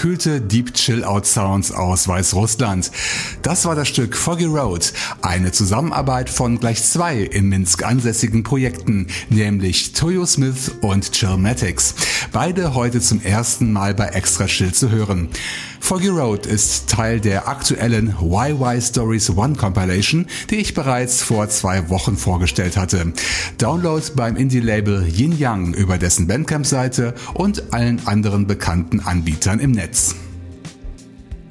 Unterkühlte Deep Chill Out Sounds aus Weißrussland. Das war das Stück Foggy Road, eine Zusammenarbeit von gleich zwei in Minsk ansässigen Projekten, nämlich Toyo Smith und Chillmatics. Beide heute zum ersten Mal bei Extra Chill zu hören. Foggy Road ist Teil der aktuellen YY Stories One Compilation, die ich bereits vor zwei Wochen vorgestellt hatte. Download beim Indie-Label Yin Yang über dessen Bandcamp-Seite und allen anderen bekannten Anbietern im Netz.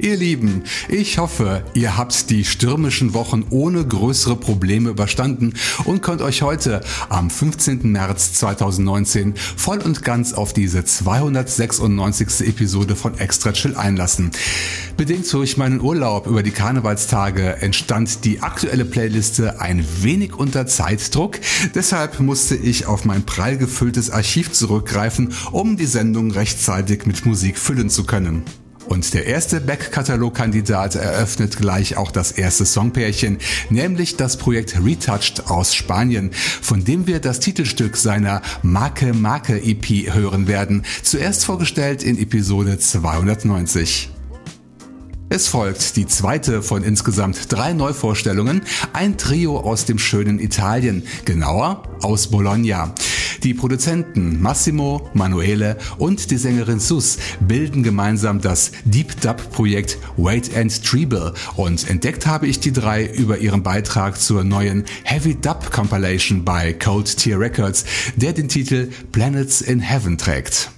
Ihr Lieben, ich hoffe, ihr habt die stürmischen Wochen ohne größere Probleme überstanden und könnt euch heute am 15. März 2019 voll und ganz auf diese 296. Episode von Extra Chill einlassen. Bedingt durch meinen Urlaub über die Karnevalstage entstand die aktuelle Playliste ein wenig unter Zeitdruck. Deshalb musste ich auf mein prall gefülltes Archiv zurückgreifen, um die Sendung rechtzeitig mit Musik füllen zu können. Und der erste Backkatalog-Kandidat eröffnet gleich auch das erste Songpärchen, nämlich das Projekt Retouched aus Spanien, von dem wir das Titelstück seiner Marke Marke EP hören werden, zuerst vorgestellt in Episode 290. Es folgt die zweite von insgesamt drei Neuvorstellungen, ein Trio aus dem schönen Italien, genauer aus Bologna. Die Produzenten Massimo, Manuele und die Sängerin Sus bilden gemeinsam das Deep Dub Projekt Wait and Treble und entdeckt habe ich die drei über ihren Beitrag zur neuen Heavy Dub Compilation bei Cold Tier Records, der den Titel Planets in Heaven trägt.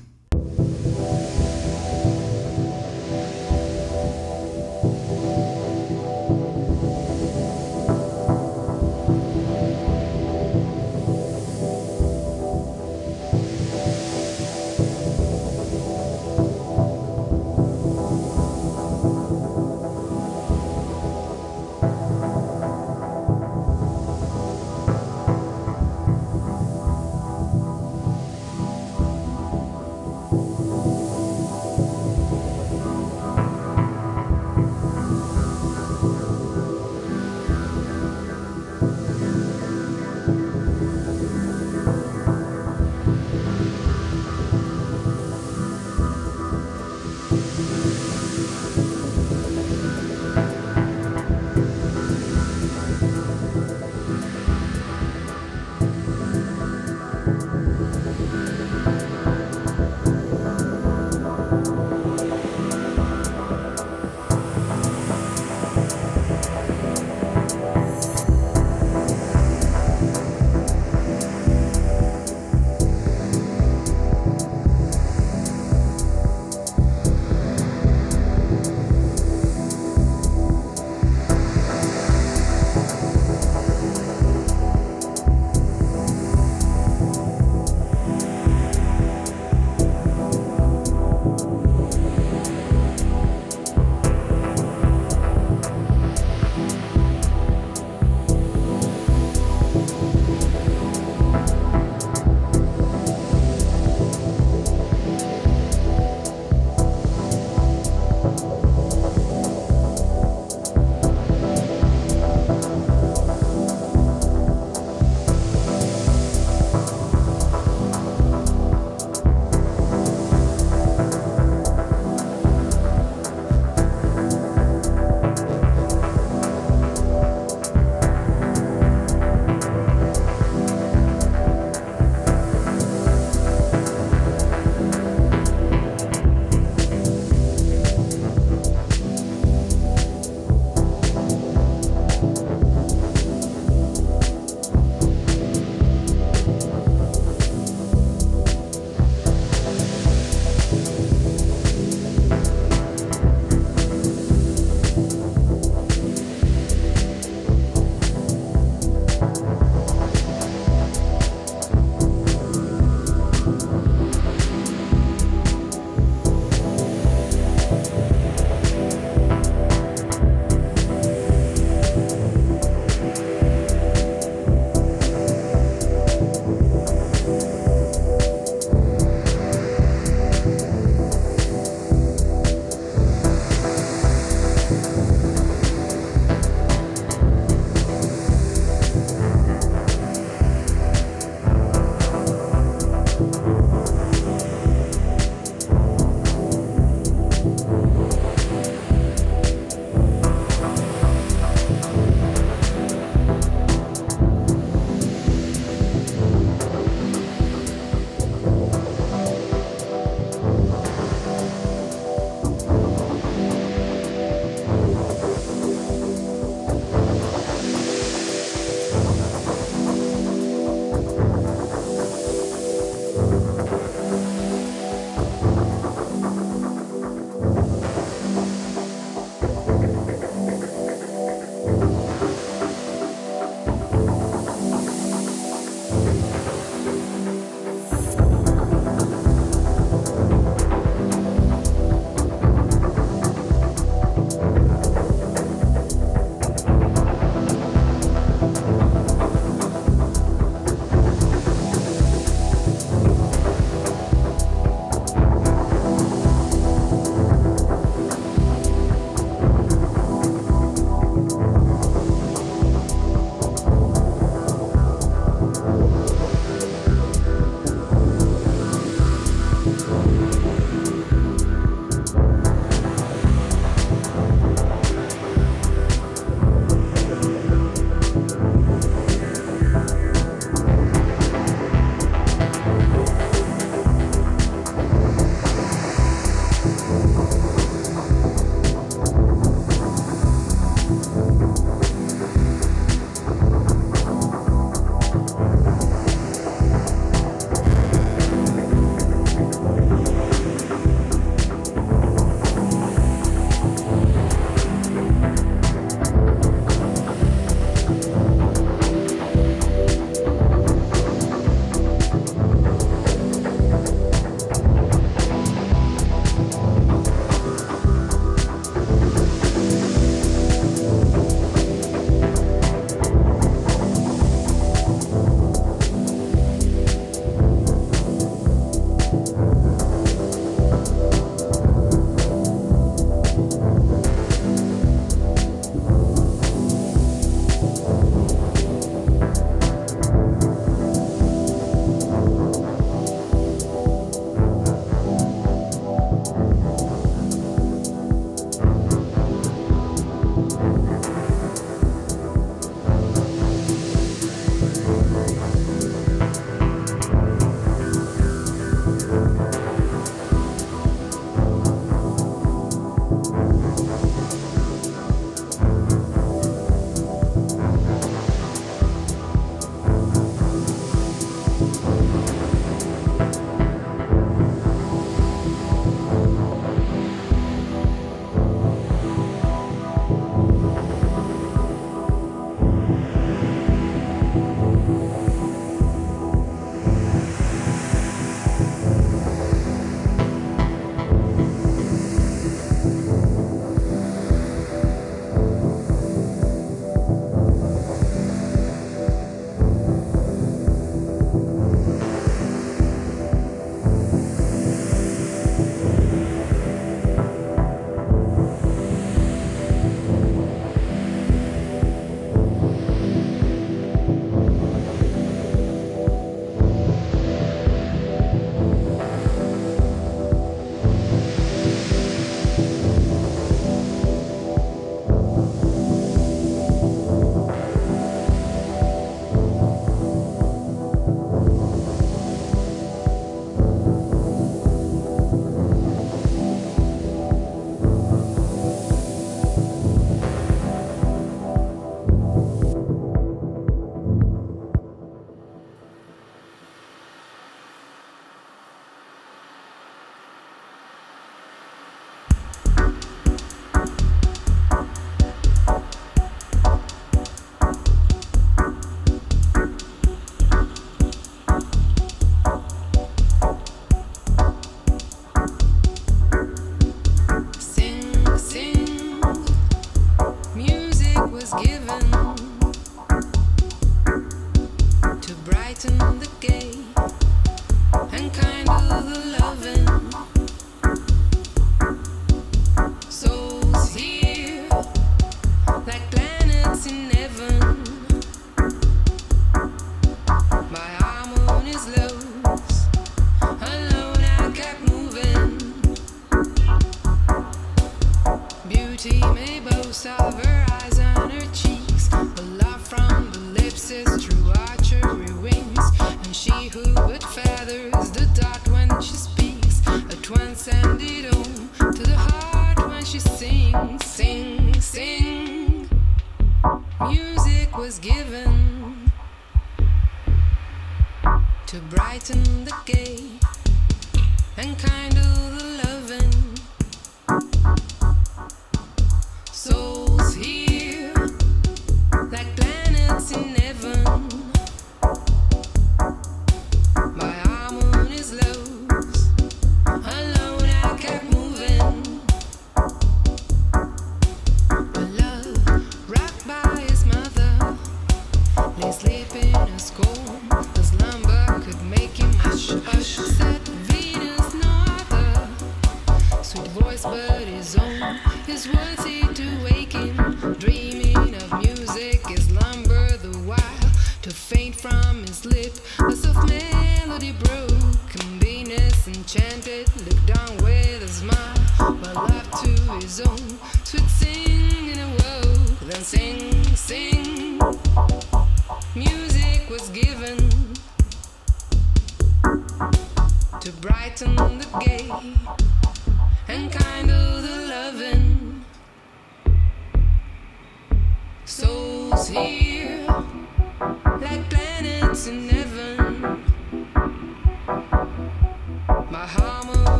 gentle with feathers, the dot when she speaks, a twin sound.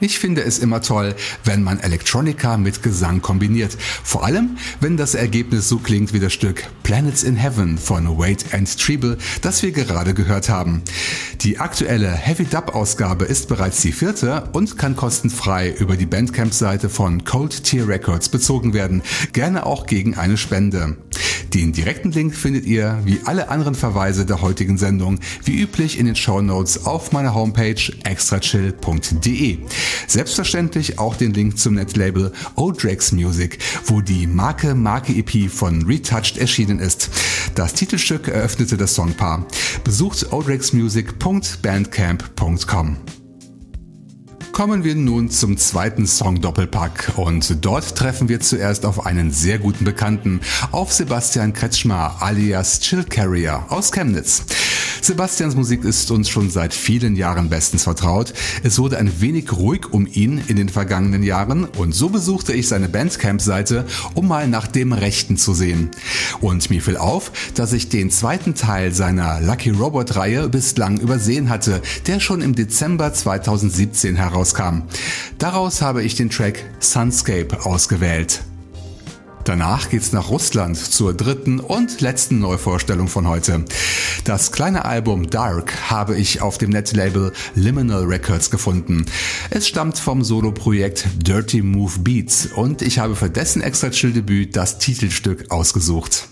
Ich finde es immer toll, wenn man Electronica mit Gesang kombiniert. Vor allem, wenn das Ergebnis so klingt wie das Stück Planets in Heaven von Wade and Treble, das wir gerade gehört haben. Die aktuelle Heavy Dub Ausgabe ist bereits die vierte und kann kostenfrei über die Bandcamp-Seite von Cold Tier Records bezogen werden. Gerne auch gegen eine Spende. Den direkten Link findet ihr, wie alle anderen Verweise der heutigen Sendung, wie üblich in den Show Notes auf meiner Homepage extrachill.de. Selbstverständlich auch den Link zum Netlabel Odrex Music, wo die Marke Marke EP von Retouched erschienen ist. Das Titelstück eröffnete das Songpaar. Besucht odrexmusic.bandcamp.com. Kommen wir nun zum zweiten Song Doppelpack und dort treffen wir zuerst auf einen sehr guten Bekannten, auf Sebastian Kretschmer alias Chill Carrier aus Chemnitz. Sebastians Musik ist uns schon seit vielen Jahren bestens vertraut. Es wurde ein wenig ruhig um ihn in den vergangenen Jahren und so besuchte ich seine Bandcamp-Seite, um mal nach dem Rechten zu sehen. Und mir fiel auf, dass ich den zweiten Teil seiner Lucky Robot-Reihe bislang übersehen hatte, der schon im Dezember 2017 herauskam. Daraus habe ich den Track Sunscape ausgewählt. Danach geht's nach Russland zur dritten und letzten Neuvorstellung von heute. Das kleine Album Dark habe ich auf dem Netlabel Liminal Records gefunden. Es stammt vom Soloprojekt Dirty Move Beats und ich habe für dessen extra chill Debüt das Titelstück ausgesucht.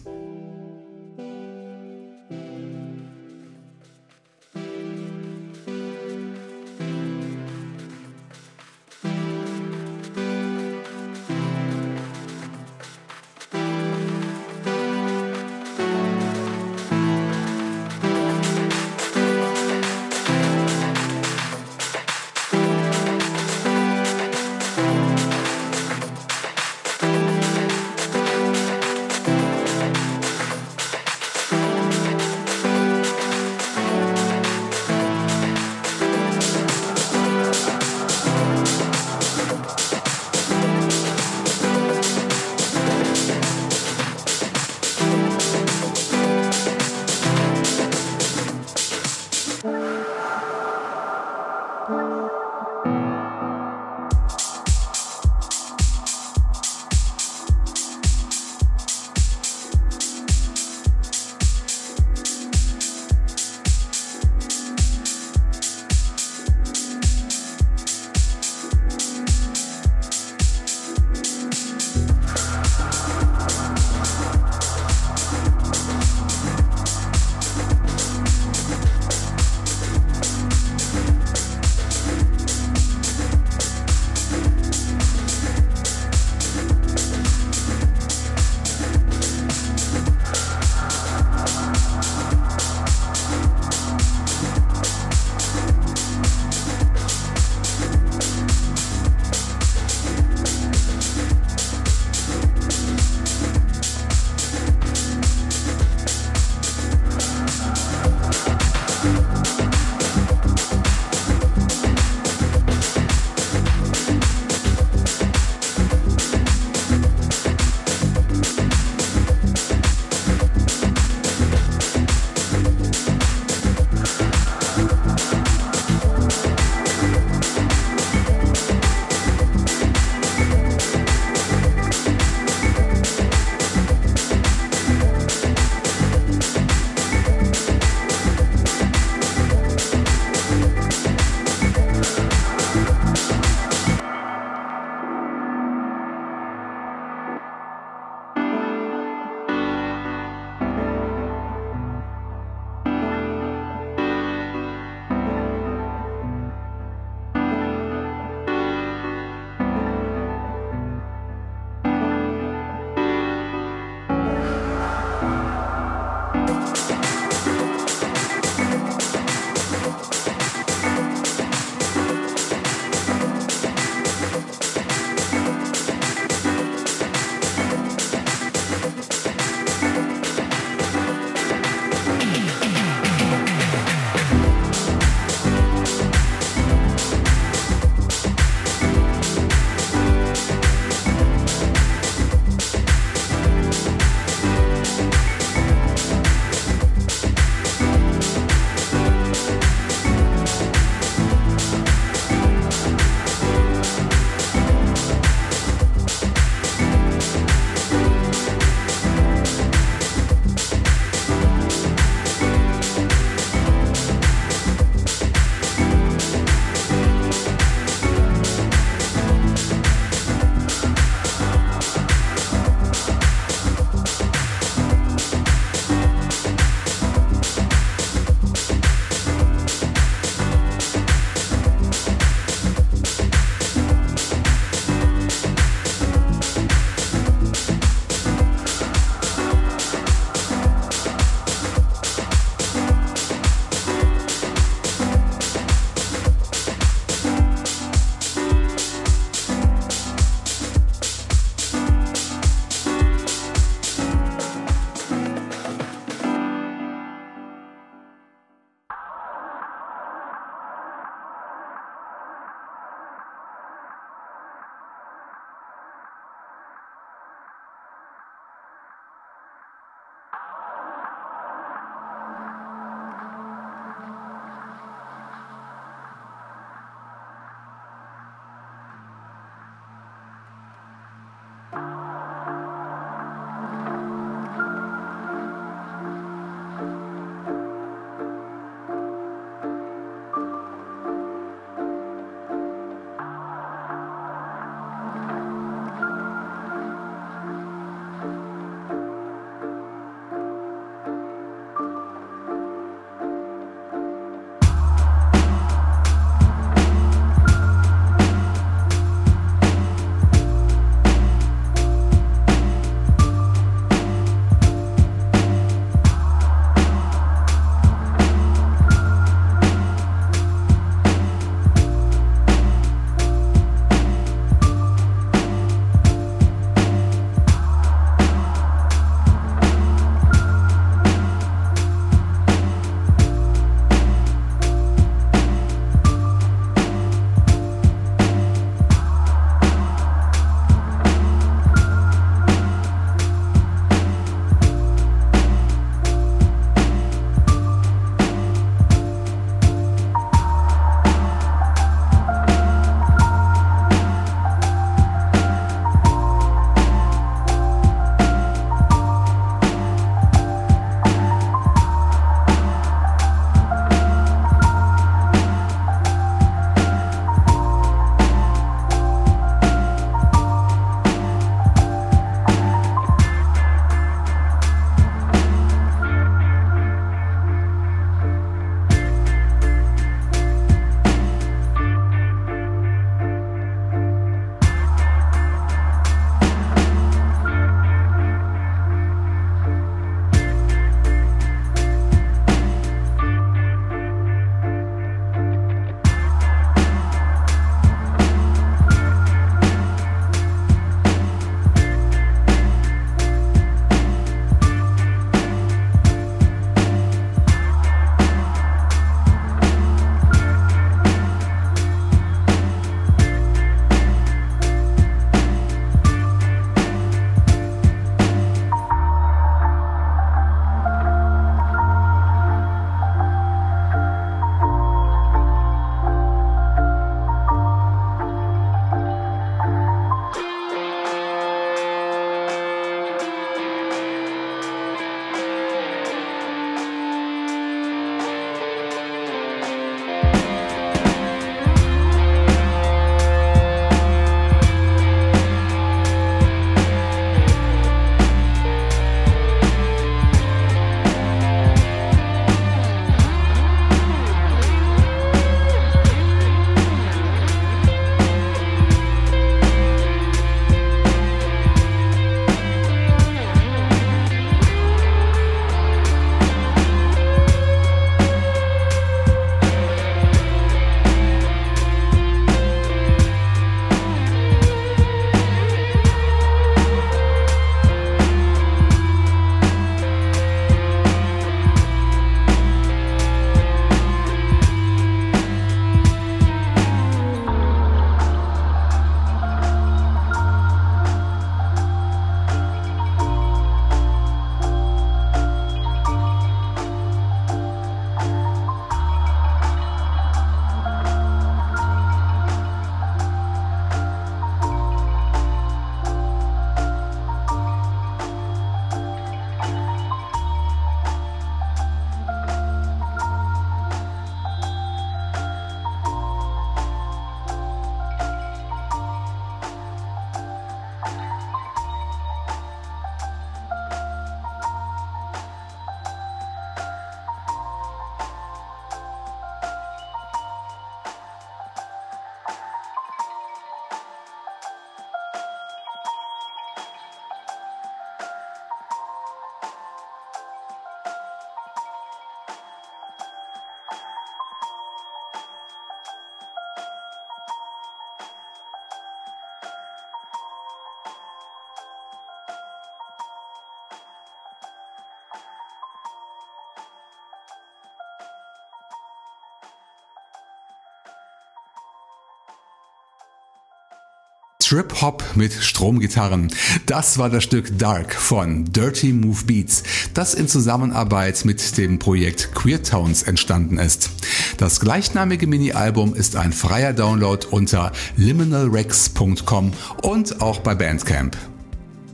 Trip-Hop mit Stromgitarren. Das war das Stück Dark von Dirty Move Beats, das in Zusammenarbeit mit dem Projekt Queer Towns entstanden ist. Das gleichnamige Mini-Album ist ein freier Download unter liminalrex.com und auch bei Bandcamp.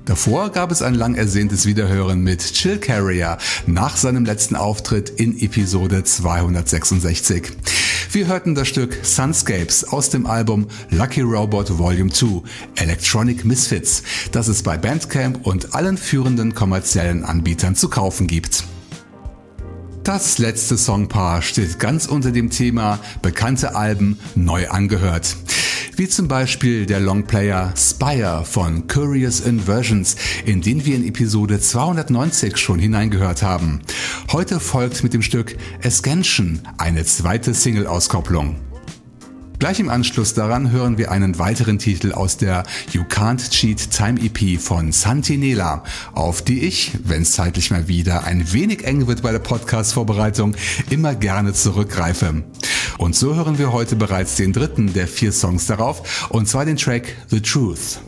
Davor gab es ein lang ersehntes Wiederhören mit Chill Carrier nach seinem letzten Auftritt in Episode 266. Wir hörten das Stück Sunscapes aus dem Album Lucky Robot Volume 2 Electronic Misfits, das es bei Bandcamp und allen führenden kommerziellen Anbietern zu kaufen gibt. Das letzte Songpaar steht ganz unter dem Thema bekannte Alben neu angehört wie zum Beispiel der Longplayer Spire von Curious Inversions, in den wir in Episode 290 schon hineingehört haben. Heute folgt mit dem Stück Ascension eine zweite Single-Auskopplung. Gleich im Anschluss daran hören wir einen weiteren Titel aus der You Can't Cheat Time EP von Santinela, auf die ich, wenn es zeitlich mal wieder ein wenig eng wird bei der Podcast-Vorbereitung, immer gerne zurückgreife. Und so hören wir heute bereits den dritten der vier Songs darauf, und zwar den Track The Truth.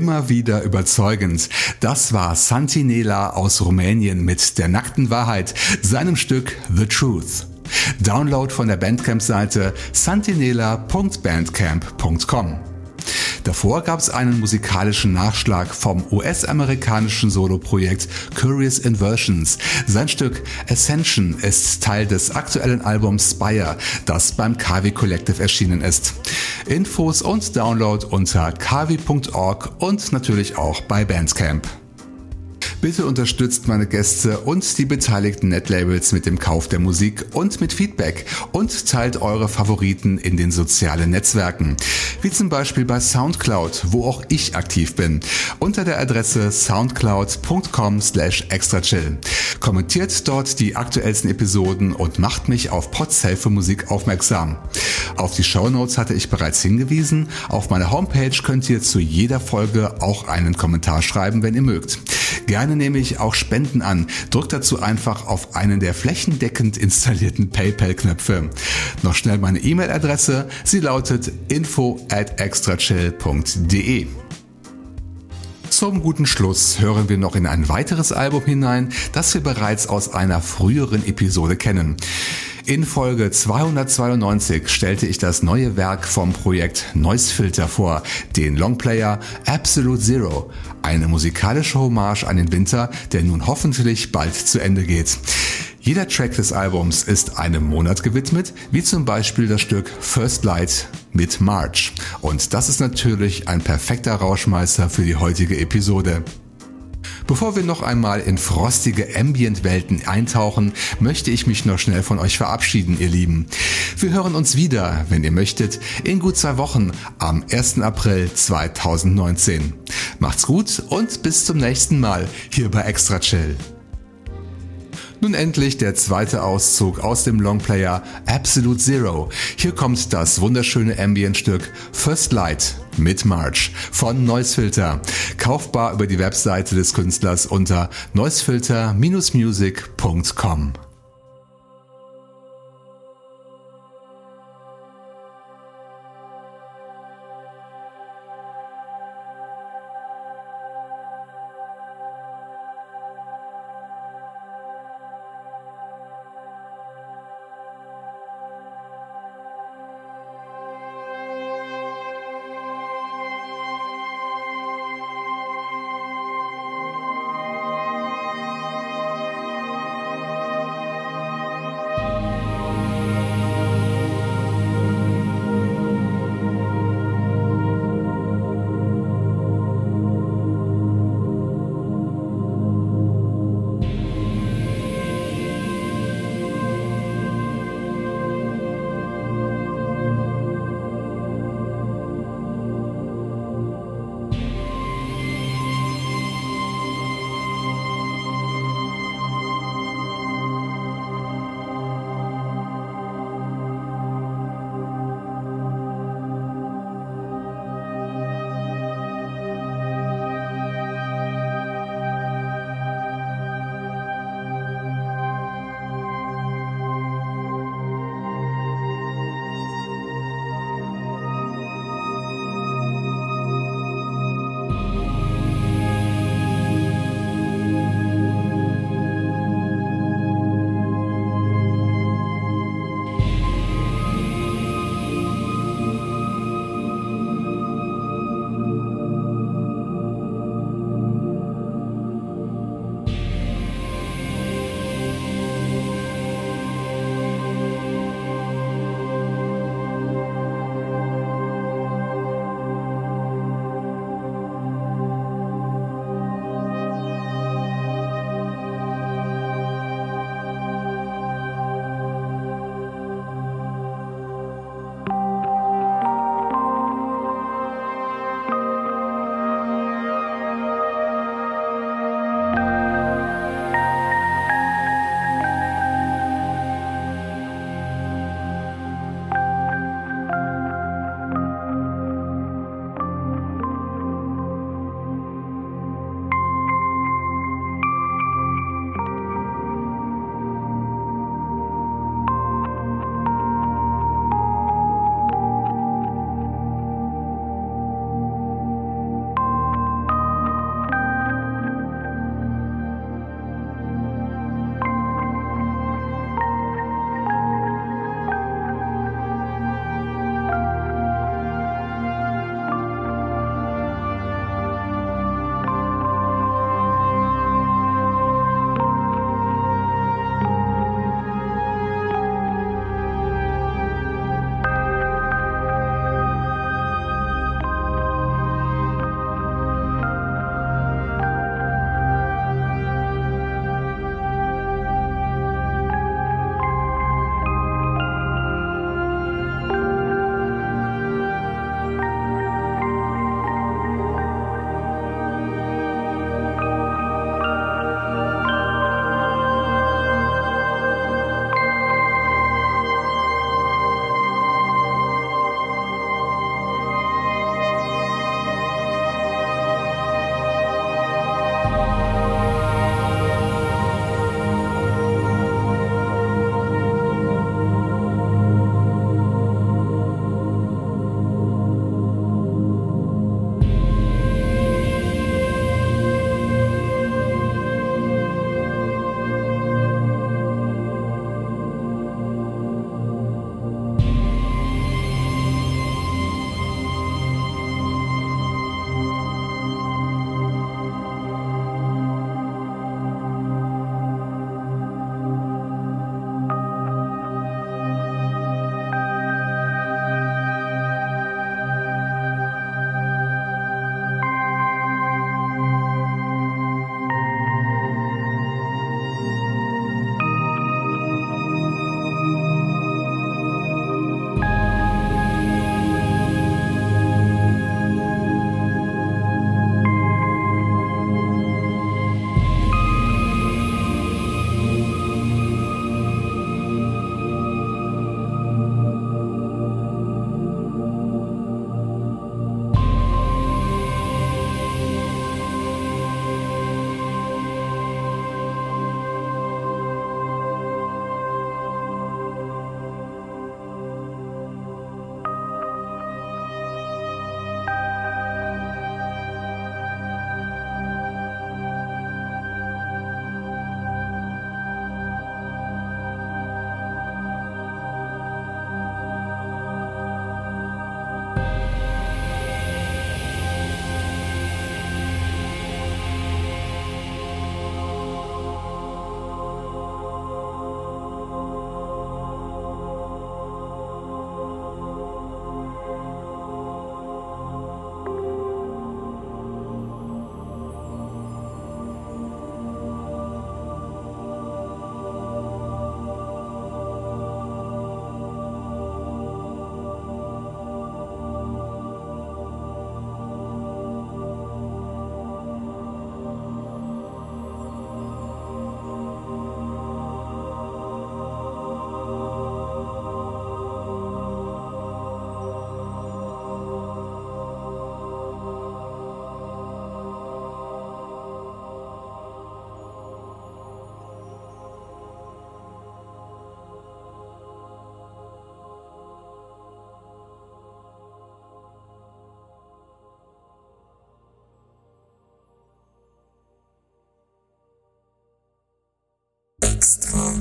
Immer wieder überzeugend. Das war Santinela aus Rumänien mit der nackten Wahrheit, seinem Stück The Truth. Download von der Bandcamp-Seite santinela.bandcamp.com. Davor gab es einen musikalischen Nachschlag vom US-amerikanischen Soloprojekt Curious Inversions. Sein Stück Ascension ist Teil des aktuellen Albums Spire, das beim Kavi Collective erschienen ist. Infos und Download unter kavi.org und natürlich auch bei Bandcamp. Bitte unterstützt meine Gäste und die beteiligten Netlabels mit dem Kauf der Musik und mit Feedback und teilt eure Favoriten in den sozialen Netzwerken, wie zum Beispiel bei Soundcloud, wo auch ich aktiv bin, unter der Adresse soundcloud.com slash extrachill. Kommentiert dort die aktuellsten Episoden und macht mich auf Podsafe Musik aufmerksam. Auf die Shownotes hatte ich bereits hingewiesen. Auf meiner Homepage könnt ihr zu jeder Folge auch einen Kommentar schreiben, wenn ihr mögt. Gerne nehme ich auch Spenden an. Drückt dazu einfach auf einen der flächendeckend installierten PayPal-Knöpfe. Noch schnell meine E-Mail-Adresse. Sie lautet info at extrachill.de. Zum guten Schluss hören wir noch in ein weiteres Album hinein, das wir bereits aus einer früheren Episode kennen. In Folge 292 stellte ich das neue Werk vom Projekt Noise Filter vor, den Longplayer Absolute Zero, eine musikalische Hommage an den Winter, der nun hoffentlich bald zu Ende geht. Jeder Track des Albums ist einem Monat gewidmet, wie zum Beispiel das Stück First Light mit March. Und das ist natürlich ein perfekter Rauschmeister für die heutige Episode. Bevor wir noch einmal in frostige Ambient-Welten eintauchen, möchte ich mich noch schnell von euch verabschieden, ihr Lieben. Wir hören uns wieder, wenn ihr möchtet, in gut zwei Wochen am 1. April 2019. Macht's gut und bis zum nächsten Mal hier bei Extra Chill. Nun endlich der zweite Auszug aus dem Longplayer Absolute Zero. Hier kommt das wunderschöne Ambient-Stück First Light mit March von Noisefilter. Kaufbar über die Webseite des Künstlers unter noisefilter-music.com.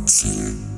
Latina.